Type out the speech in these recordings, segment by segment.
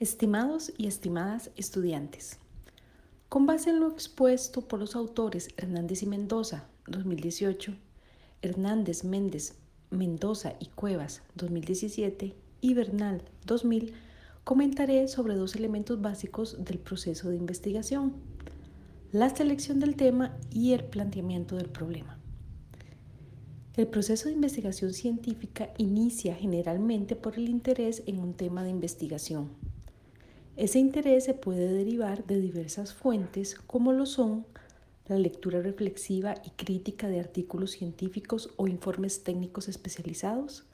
Estimados y estimadas estudiantes, con base en lo expuesto por los autores Hernández y Mendoza, 2018, Hernández, Méndez, Mendoza y Cuevas, 2017, y Bernal, 2000, comentaré sobre dos elementos básicos del proceso de investigación, la selección del tema y el planteamiento del problema. El proceso de investigación científica inicia generalmente por el interés en un tema de investigación ese interés se puede derivar de diversas fuentes como lo son la lectura reflexiva y crítica de artículos científicos o informes técnicos especializados,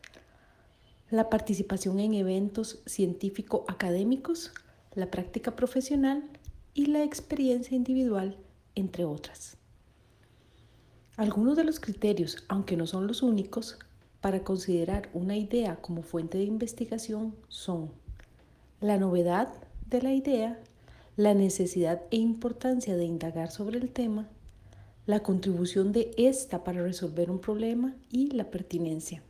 la participación en eventos científico-académicos, la práctica profesional y la experiencia individual, entre otras. Algunos de los criterios, aunque no son los únicos, para considerar una idea como fuente de investigación son la novedad, de la idea, la necesidad e importancia de indagar sobre el tema, la contribución de ésta para resolver un problema y la pertinencia.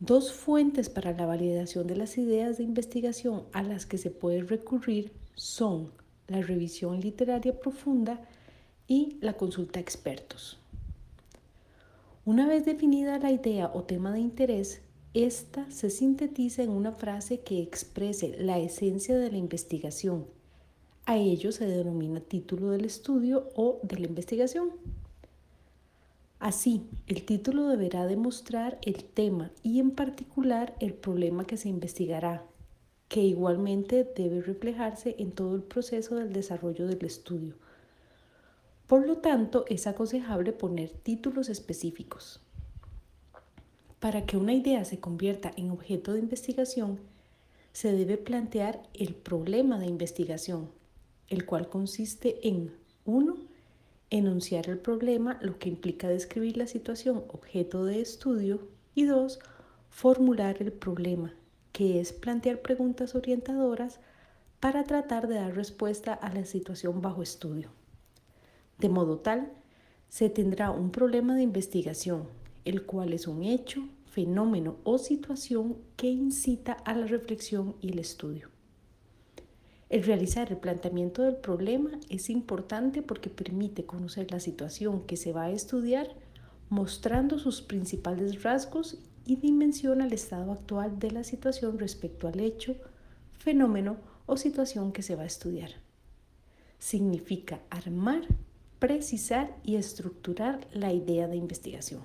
Dos fuentes para la validación de las ideas de investigación a las que se puede recurrir son la revisión literaria profunda y la consulta a expertos. Una vez definida la idea o tema de interés, esta se sintetiza en una frase que exprese la esencia de la investigación. A ello se denomina título del estudio o de la investigación. Así, el título deberá demostrar el tema y en particular el problema que se investigará, que igualmente debe reflejarse en todo el proceso del desarrollo del estudio. Por lo tanto, es aconsejable poner títulos específicos. Para que una idea se convierta en objeto de investigación, se debe plantear el problema de investigación, el cual consiste en 1. Enunciar el problema, lo que implica describir la situación objeto de estudio, y 2. Formular el problema, que es plantear preguntas orientadoras para tratar de dar respuesta a la situación bajo estudio. De modo tal, se tendrá un problema de investigación, el cual es un hecho, fenómeno o situación que incita a la reflexión y el estudio. El realizar el planteamiento del problema es importante porque permite conocer la situación que se va a estudiar, mostrando sus principales rasgos y dimensiona el estado actual de la situación respecto al hecho, fenómeno o situación que se va a estudiar. Significa armar, precisar y estructurar la idea de investigación.